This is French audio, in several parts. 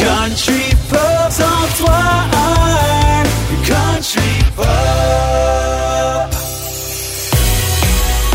Country Pop, sans toi, un Country Pop.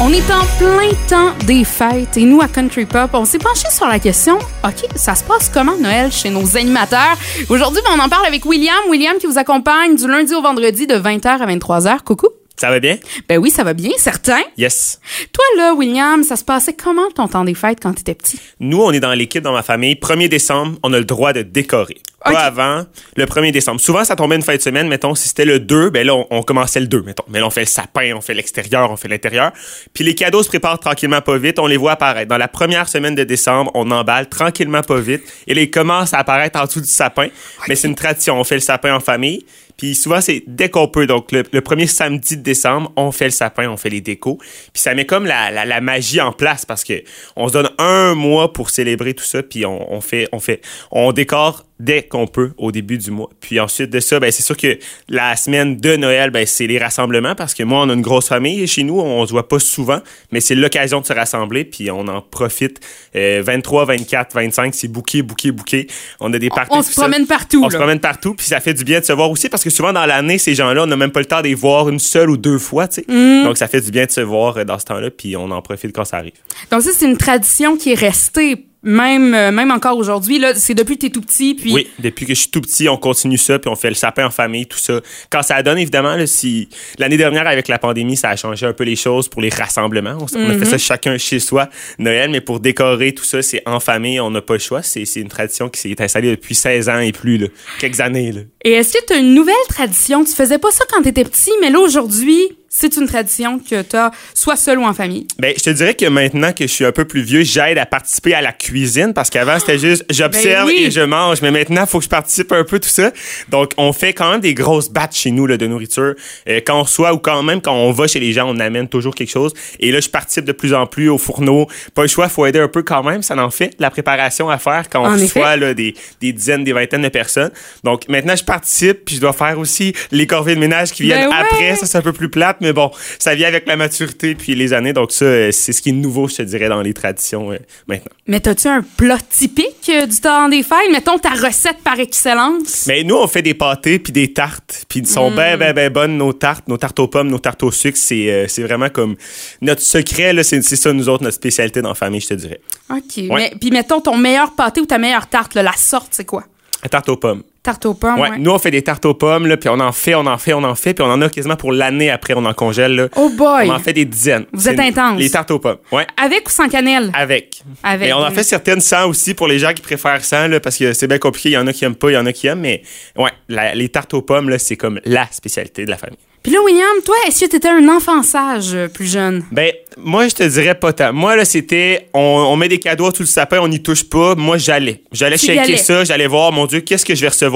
On est en plein temps des fêtes et nous à Country Pop, on s'est penché sur la question, OK, ça se passe comment Noël chez nos animateurs? Aujourd'hui, ben, on en parle avec William. William qui vous accompagne du lundi au vendredi de 20h à 23h. Coucou. Ça va bien? Ben oui, ça va bien, certain. Yes. Toi là, William, ça se passait comment ton temps des fêtes quand t'étais petit? Nous, on est dans l'équipe dans ma famille. 1er décembre, on a le droit de décorer. Pas Ok. avant le 1er décembre. Souvent, ça tombait une fin de semaine. Mettons, si c'était le 2, ben là, on, on commençait le 2, mettons. Mais là, on fait le sapin, on fait l'extérieur, on fait l'intérieur. Puis les cadeaux se préparent tranquillement pas vite. On les voit apparaître. Dans la première semaine de décembre, on emballe tranquillement pas vite. Et là, ils commencent à apparaître en dessous du sapin. Mais c'est une tradition. On fait le sapin en famille. Puis souvent, c'est dès qu'on peut. Donc, le, premier samedi de décembre, on fait le sapin, on fait les décos. Puis ça met comme la, la, la magie en place parce que on se donne un mois pour célébrer tout ça. Puis on, on fait, on fait, on décore dès qu'on peut au début du mois. Puis ensuite de ça, ben c'est sûr que la semaine de Noël, ben c'est les rassemblements parce que moi, on a une grosse famille chez nous, on se voit pas souvent, mais c'est l'occasion de se rassembler. Puis on en profite. Euh, 23, 24, 25, c'est bouquet, bouquet, bouquet. On a des parties. On se promène partout, On se promène partout, puis ça fait du bien de se voir aussi parce que souvent dans l'année, ces gens-là, on n'a même pas le temps de les voir une seule ou deux fois, tu sais. Mm. Donc ça fait du bien de se voir euh, dans ce temps-là, puis on en profite quand ça arrive. Donc ça, c'est une tradition qui est restée même, euh, même encore aujourd'hui. Là, c'est depuis que t'es tout petit, puis Oui, depuis que je suis tout petit, on continue ça, puis on fait le sapin en famille, tout ça. Quand ça donne, évidemment, là, si l'année dernière, avec la pandémie, ça a changé un peu les choses pour les rassemblements. On, a fait ça chacun chez soi, Noël, mais pour décorer tout ça, c'est en famille, on n'a pas le choix. C'est c'est une tradition qui s'est installée depuis 16 ans et plus, là. quelques années. Là. Et est-ce que tu as une nouvelle tradition? Tu faisais pas ça quand tu étais petit, mais là, aujourd'hui, c'est une tradition que tu as soit seul ou en famille. Ben, je te dirais que maintenant que je suis un peu plus vieux, j'aide à participer à la cuisine parce qu'avant, c'était juste j'observe Ben oui. et je mange. Mais maintenant, il faut que je participe un peu tout ça. Donc, on fait quand même des grosses batches chez nous là, de nourriture. Euh, quand on reçoit ou quand même quand on va chez les gens, on amène toujours quelque chose. Et là, je participe de plus en plus au fourneau. Pas le choix, faut aider un peu quand même. Ça en fait la préparation à faire quand on En reçoit là, des, des dizaines, des vingtaines de personnes. Donc, maintenant, je participe puis je dois faire aussi les corvées de ménage qui viennent Ben ouais. après. Ça, c'est un peu plus plate, mais bon, ça vient avec la maturité puis les années. Donc ça, euh, c'est ce qui est nouveau, je te dirais, dans les traditions euh, maintenant. Mais as-tu un plat typique euh, du temps des fêtes? Mettons ta recette par excellence. Mais nous, on fait des pâtés puis des tartes. Puis ils sont ben, ben, ben bonnes, nos tartes, nos tartes aux pommes, nos tartes au sucre. C'est euh, c'est vraiment comme notre secret, là, c'est c'est ça, nous autres, notre spécialité dans la famille, je te dirais. OK. Mais, puis mettons ton meilleur pâté ou ta meilleure tarte, là, la sorte, c'est quoi? La tarte aux pommes. Tarte aux pommes, Ouais, ouais. nous, on fait des tartes aux pommes, là, puis on en fait, on en fait, on en fait, puis on en a quasiment pour l'année après, on en congèle, là. Oh boy! On en fait des dizaines. Vous êtes intense. Les tartes aux pommes, ouais. Avec ou sans cannelle? Avec. Avec. Et on en fait certaines sans aussi pour les gens qui préfèrent sans, là, parce que c'est bien compliqué. Il y en a qui aiment pas, il y en a qui aiment, mais ouais, la- les tartes aux pommes, là, c'est comme la spécialité de la famille. Puis là, William, toi, est-ce que t'étais un enfant sage euh, plus jeune? Ben, moi, je te dirais pas tant. Moi, là, c'était, on, on met des cadeaux sous le sapin, on n'y touche pas. Moi, j'allais. J'allais Tu checker ça, j'allais voir, mon Dieu, qu'est-ce que je vais recevoir?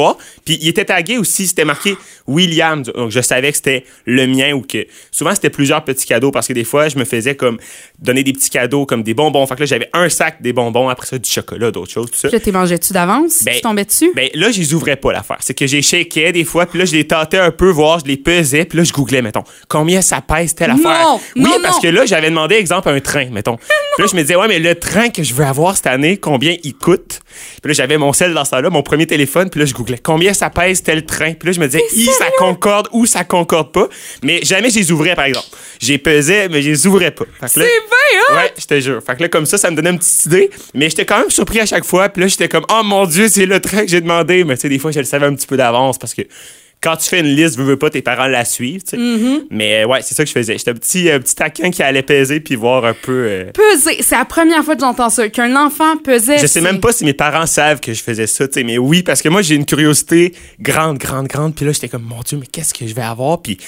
Puis, il était tagué aussi, c'était marqué William. Donc, je savais que c'était le mien ou que. Souvent, c'était plusieurs petits cadeaux parce que des fois, je me faisais comme donner des petits cadeaux comme des bonbons. Fait que là, j'avais un sac des bonbons, après ça, du chocolat, d'autres choses, tout ça. Puis là, t'es mangé-tu d'avance? Ben, tu tombais dessus? Ben là, je les ouvrais pas l'affaire. C'est que j'ai des fois, puis là, je les tâtais un peu, voir, je les pesais, puis là, je googlais, mettons, combien ça pèse telle Non, affaire. Oui, non, parce non. que là, j'avais demandé, exemple, un train, mettons. Puis là, je me disais, ouais, mais le train que je veux avoir cette année, combien il coûte? Puis là, j'avais mon sel dans ça là, mon premier téléphone, puis là, je googlais, combien ça pèse tel train? Puis là, je me disais, ça concorde ou ça concorde pas? Mais jamais je les ouvrais, par exemple. J'ai pesé, mais je les ouvrais pas. C'est bien, hein? Ouais, je te jure. Fait que là, comme ça, ça me donnait une petite idée. Mais j'étais quand même surpris à chaque fois. Puis là, j'étais comme, oh mon Dieu, c'est le train que j'ai demandé. Mais tu sais, des fois, je le savais un petit peu d'avance parce que quand tu fais une liste, veux, veux pas, tes parents la suivent. Mm-hmm. Mais euh, ouais, c'est ça que je faisais. J'étais un petit, euh, petit taquin qui allait peser puis voir un peu. euh, Peser, c'est la première fois que j'entends ça. Qu'un enfant pesait. Je sais même pas si mes parents savent que je faisais ça, tu sais, mais oui, parce que moi, j'ai une curiosité grande, grande, grande. Puis là, j'étais comme, mon Dieu, mais qu'est-ce que je vais avoir? Puis,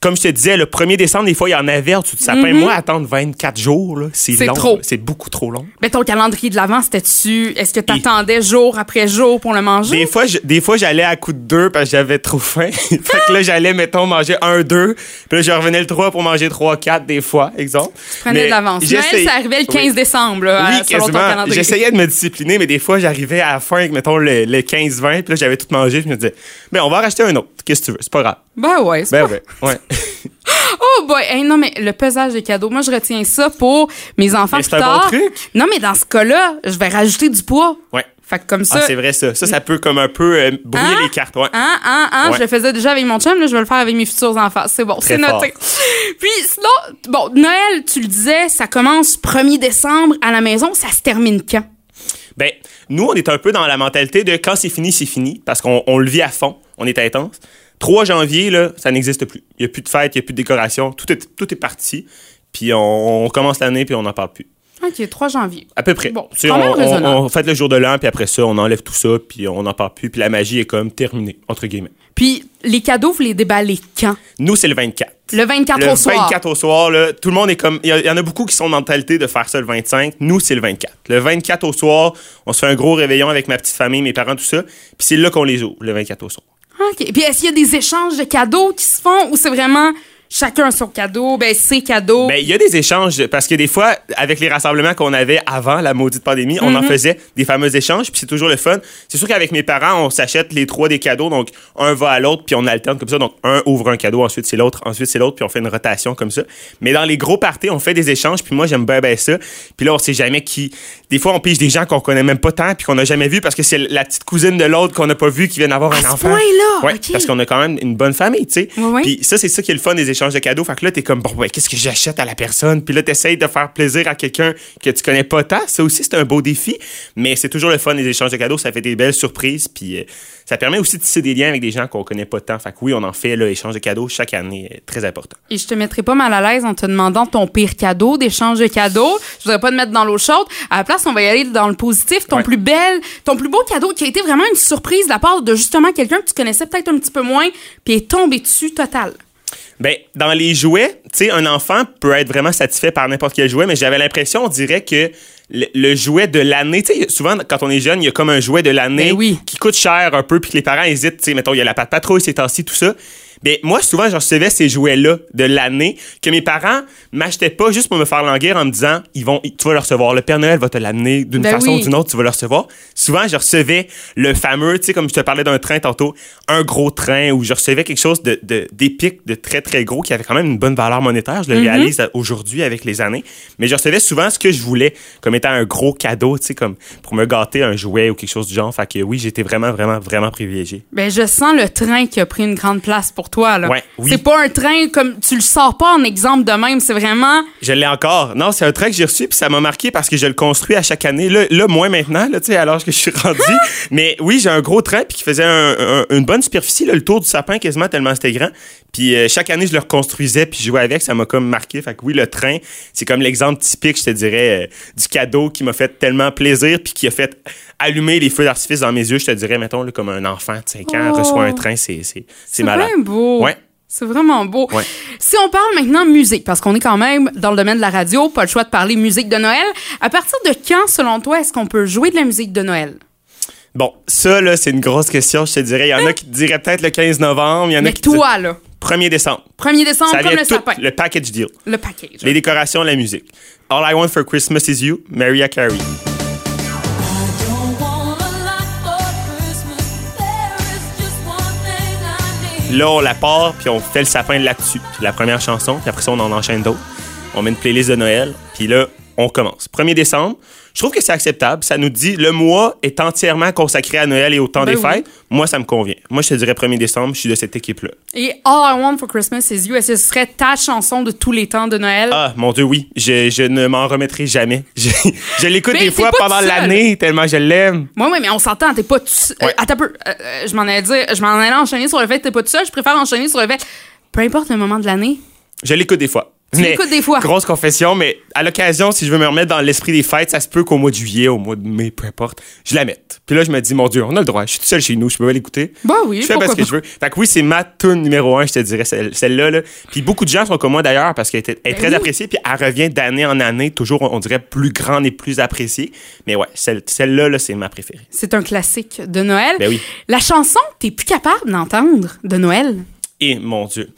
comme je te disais, le 1er décembre, des fois, il y en avait en dessous de sapin. Moi, attendre 24 jours, c'est long. trop. C'est beaucoup trop long. Mais ton calendrier de l'avant, c'était-tu. Est-ce que t'attendais jour après jour pour le manger? Des fois, je- des fois, j'allais à coup de deux parce que j'avais trop faim. fait que là, j'allais, mettons, manger un, deux. Puis là, je revenais le trois pour manger trois, quatre, des fois, exemple. Prenais Mais de l'avance. Noël, ça arrivait le 15 Oui. décembre, là, Oui, selon ton calendrier. J'essayais de me discipliner, mais des fois, j'arrivais à la fin, mettons, le, le 15-20, puis là, j'avais tout mangé, puis je me disais, ben, on va en racheter un autre. Qu'est-ce que tu veux? C'est pas grave. Ben ouais, c'est Ben, pas- ouais. ouais. Oh boy, Hey, non mais le pesage des cadeaux, moi je retiens ça pour mes enfants Mais plus c'est un bon tard. truc. Non mais dans ce cas-là, je vais rajouter du poids. Ouais. Fait que comme ça. Ah, c'est vrai ça. Ça, ça peut comme un peu euh, brouiller Hein? les cartes. Ouais. Hein, hein, hein, Ouais. je le faisais déjà avec mon chum, là, je vais le faire avec mes futurs enfants. C'est bon, c'est noté. Puis sinon, bon, Noël, tu le disais, ça commence 1er décembre à la maison, ça se termine quand? Ben, nous, on est un peu dans la mentalité de quand c'est fini, c'est fini, parce qu'on on le vit à fond, on est intense. 3 janvier, là, ça n'existe plus. Il n'y a plus de fête, il n'y a plus de décoration, tout est, tout est parti. Puis on, on commence l'année, puis on n'en parle plus. OK, 3 janvier. À peu près. Bon, quand même on, raisonnable. on, on fait le jour de l'an, puis après ça, on enlève tout ça, puis on n'en parle plus, puis la magie est comme terminée, entre guillemets. Puis les cadeaux, vous les déballez quand? Nous, c'est le 24. Le 24 le au soir. 24 au soir, là, tout le monde est comme. Il y, a- il y en a beaucoup qui sont en mentalité de faire ça le 25. Nous, c'est le 24. Le 24 au soir, on se fait un gros réveillon avec ma petite famille, mes parents, tout ça. Puis c'est là qu'on les ouvre, le 24 au soir. OK. Puis est-ce qu'il y a des échanges de cadeaux qui se font ou c'est vraiment chacun son cadeau, ben ses cadeaux? Ben, il y a des échanges parce que des fois, avec les rassemblements qu'on avait avant la maudite pandémie, on en faisait des fameux échanges, puis c'est toujours le fun. C'est sûr qu'avec mes parents, on s'achète les trois des cadeaux, donc un va à l'autre, puis on alterne comme ça. Donc un ouvre un cadeau, ensuite c'est l'autre, ensuite c'est l'autre, puis on fait une rotation comme ça. Mais dans les gros parties, on fait des échanges, puis moi j'aime bien, bien ça. Puis là, on sait jamais qui. Des fois, on pige des gens qu'on connaît même pas tant, puis qu'on n'a jamais vu parce que c'est la petite cousine de l'autre qu'on n'a pas vu qui vient d'avoir un enfant. point-là, Ouais, ok. parce qu'on a quand même une bonne famille, tu sais. Ouais, ouais. Puis ça, c'est ça qui est le fun des échanges de cadeaux. Fait que là, t'es comme, bon, ouais, qu'est-ce que j'achète à la personne? Puis là, t'essayes de faire plaisir à quelqu'un que tu connais pas tant. Ça aussi, c'est un beau défi. Mais c'est toujours le fun des échanges de cadeaux. Ça fait des belles surprises. Puis euh, ça permet aussi de tisser des liens avec des gens qu'on connaît pas tant. Fait que oui, on en fait, là, échange de cadeaux chaque année. euh, Très important. Et je te mettrai pas mal à l'aise en te demandant ton pire cadeau d'échange de cadeaux. Je voudrais pas te mettre dans l'eau chaude. À la place, on va y aller dans le positif. Ton Ouais. plus belle, ton plus beau cadeau qui a été vraiment une surprise de la part de justement quelqu'un que tu connaissais peut-être un petit peu moins, puis est tombé dessus total. Ben, dans les jouets, tu sais, un enfant peut être vraiment satisfait par n'importe quel jouet, mais j'avais l'impression, on dirait que le, le jouet de l'année, tu sais, souvent, quand on est jeune, il y a comme un jouet de l'année Ben oui. qui coûte cher un peu, puis que les parents hésitent, tu sais, mettons, il y a la patte patrouille ces temps-ci, tout ça. Ben, moi, souvent, je recevais ces jouets-là de l'année que mes parents m'achetaient pas juste pour me faire languir en me disant, ils vont, tu vas le recevoir. Le Père Noël va te l'amener d'une Ben façon oui. ou d'une autre, tu vas le recevoir. Souvent, je recevais le fameux, tu sais, comme je te parlais d'un train tantôt, un gros train, ou je recevais quelque chose de, de- d'épique, de très, très gros, qui avait quand même une bonne valeur monétaire. Je le réalise aujourd'hui avec les années. Mais je recevais souvent ce que je voulais, comme étant un gros cadeau, tu sais, comme pour me gâter un jouet ou quelque chose du genre. Fait que oui, j'étais vraiment, vraiment, vraiment privilégié. Ben, je sens le train qui a pris une grande place pour toi, là. Ouais, oui. C'est pas un train comme, tu le sors pas en exemple de même, c'est vraiment, Je l'ai encore. Non, c'est un train que j'ai reçu, puis ça m'a marqué parce que je le construis à chaque année. Là, là moins maintenant, là, tu sais, à l'âge que je suis rendu. Mais oui, j'ai un gros train, puis qui faisait un- un- une bonne superficie, là, le tour du sapin quasiment, tellement c'était grand. Puis euh, chaque année, je le reconstruisais, puis je jouais avec. Ça m'a comme marqué. Fait que oui, le train, c'est comme l'exemple typique, je te dirais, euh, du cadeau qui m'a fait tellement plaisir, puis qui a fait allumer les feux d'artifice dans mes yeux. Je te dirais, mettons, là, comme un enfant de 5 ans Oh. reçoit un train, c'est c'est- c'est c'est malade. bien beau. Ouais. C'est vraiment beau. Ouais. Si on parle maintenant musique, parce qu'on est quand même dans le domaine de la radio, pas le choix de parler musique de Noël. À partir de quand, selon toi, est-ce qu'on peut jouer de la musique de Noël? Bon, ça, là, c'est une grosse question, je te dirais. Il y en a qui te diraient peut-être le 15 novembre, il y en a Mais qui te toi, là, 1er décembre. 1er décembre, Ça comme le sapin. le package deal. Le package. Les décorations, la musique. All I Want for Christmas is You, Mariah Carey. Là, on la part, puis on fait le sapin là-dessus. C'est la première chanson, puis après ça, on en enchaîne d'autres. On met une playlist de Noël, puis là, on commence. 1er décembre, je trouve que c'est acceptable. Ça nous dit le mois est entièrement consacré à Noël et au temps Ben des oui. fêtes. Moi, ça me convient. Moi, je te dirais 1er décembre, je suis de cette équipe-là. Et All I Want for Christmas is You, est-ce que ce serait ta chanson de tous les temps de Noël? Ah, mon Dieu, oui. Je, je ne m'en remettrai jamais. Je, je l'écoute des fois pendant l'année, tellement je l'aime. Moi, oui, mais on s'entend, t'es pas tout seul. Ouais. Euh, peu. Euh, euh, je m'en allais dire, je m'en allais enchaîner sur le fait que t'es pas tout seul. Je préfère enchaîner sur le fait, peu importe le moment de l'année. Je l'écoute des fois. Tu l'écoutes des fois. Grosse confession, mais à l'occasion, si je veux me remettre dans l'esprit des fêtes, ça se peut qu'au mois de juillet, au mois de mai, peu importe, je la mette. Puis là, je me dis, mon Dieu, on a le droit. Je suis tout seul chez nous, je peux pas l'écouter. Bah oui, Je fais parce que pas. je veux. Fait que oui, c'est ma tune numéro un, je te dirais, celle- celle-là. Là. Puis beaucoup de gens sont comme moi d'ailleurs, parce qu'elle est, Ben très oui. appréciée, puis elle revient d'année en année, toujours, on dirait, plus grande et plus appréciée. Mais ouais, celle- celle-là, là, c'est ma préférée. C'est un classique de Noël. Ben oui. La chanson, t'es plus capable d'entendre de Noël? Et mon Dieu.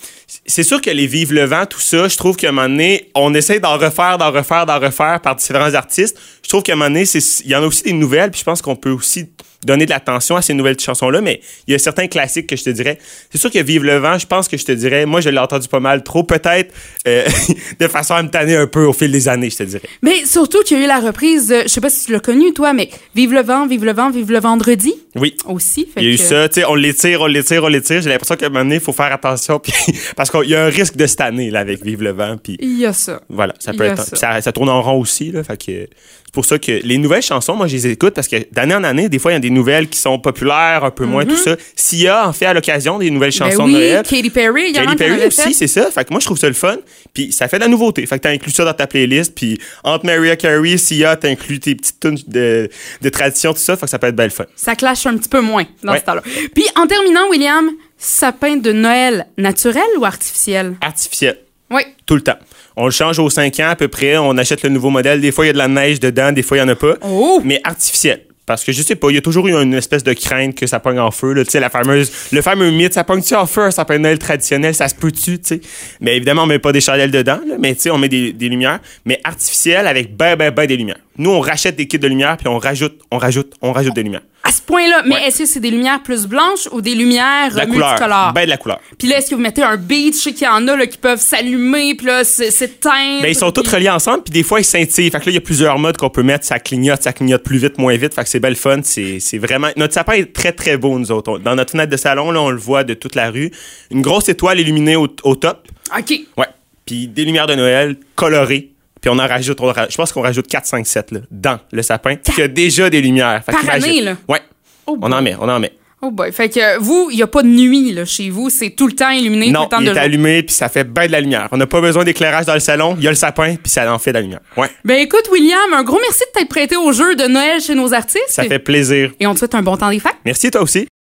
C'est sûr que les Vive le vent, tout ça, je trouve qu'à un moment donné, on essaie d'en refaire, d'en refaire, d'en refaire par différents artistes. Je trouve qu'à un moment donné, il y en a aussi des nouvelles, puis je pense qu'on peut aussi donner de l'attention à ces nouvelles chansons-là, mais il y a certains classiques que je te dirais. C'est sûr que Vive le vent, je pense que je te dirais, moi, je l'ai entendu pas mal trop, peut-être euh, de façon à me tanner un peu au fil des années, je te dirais. Mais surtout qu'il y a eu la reprise, je sais pas si tu l'as connu, toi, mais Vive le vent, Vive le vent, Vive le vendredi Oui. aussi. Fait Il y a eu ça, tu sais, on l'étire, on l'étire, on l'étire. J'ai l'impression qu'à un moment donné, il faut faire attention, puis parce qu'il y a un risque de cette année, là, avec Vive le vent, puis Il y a ça. Voilà, peut être. Ça, ça tourne en rond aussi, là. Fait que c'est pour ça que les nouvelles chansons, moi, je les écoute parce que d'année en année, des fois, il y a des nouvelles qui sont populaires, un peu moins, tout ça. S'il y a, en fait, à l'occasion, des nouvelles. Ben chansons oui, de Noël. Katy Perry, également, Katy qui en Perry aussi, c'est ça. Fait que moi, je trouve ça le fun. Puis ça fait de la nouveauté. Fait que t'as inclus ça dans ta playlist. Puis entre Mariah Carey, Sia, t'as inclus tes petites tunes de, de tradition, tout ça. Fait que ça peut être belle fun. Ça clash un petit peu moins dans Ouais. ce temps-là. Puis en terminant, William, sapin de Noël naturel ou artificiel? Artificiel. Oui. Tout le temps. On le change aux 5 ans à peu près. On achète le nouveau modèle. Des fois, il y a de la neige dedans. Des fois, il y en a pas. Oh! Mais artificiel. Parce que je sais pas, il y a toujours eu une espèce de crainte que ça pogne en feu. Tu sais, la fameuse, le fameux mythe, ça pogne-tu en feu, de Noël traditionnel, ça se peut-tu, tu sais? Mais évidemment, on met pas des chandelles dedans, là, mais tu sais, on met des, des lumières, mais artificielles avec ben, ben, ben des lumières. Nous, on rachète des kits de lumière, puis on rajoute, on rajoute, on rajoute des lumières. À ce point-là, mais Ouais. est-ce que c'est des lumières plus blanches ou des lumières la euh, couleur. multicolores? Ben de la couleur. Puis là, est-ce que vous mettez un beat? Je sais qu'il y en a là, qui peuvent s'allumer, puis là, c'est- s'éteindre. Ben, ils sont tous reliés ensemble, puis des fois, ils scintillent. Fait que là, il y a plusieurs modes qu'on peut mettre. Ça clignote, ça clignote plus vite, moins vite. Fait que c'est belle fun. C'est vraiment... Notre sapin est très, très beau, nous autres. Dans notre fenêtre de salon, là, on le voit de toute la rue. Une grosse étoile illuminée au, au top. OK. Ouais. Puis des lumières de Noël colorées. Puis on en rajoute, on je pense qu'on rajoute 4, 5, 7 là, dans le sapin. Puis il y a déjà des lumières. Fait Par année, là? Ouais. Oh on en met, on en met. Oh boy. Fait que vous, il n'y a pas de nuit là, chez vous. C'est tout le temps illuminé, tout Non, le temps il de est jour. allumé, puis ça fait bien de la lumière. On n'a pas besoin d'éclairage dans le salon. Il y a le sapin, puis ça en fait de la lumière. Ouais. Ben écoute, William, un gros merci de t'être prêté au jeu de Noël chez nos artistes. Ça fait plaisir. Et on te souhaite un bon temps des fêtes. Merci, toi aussi.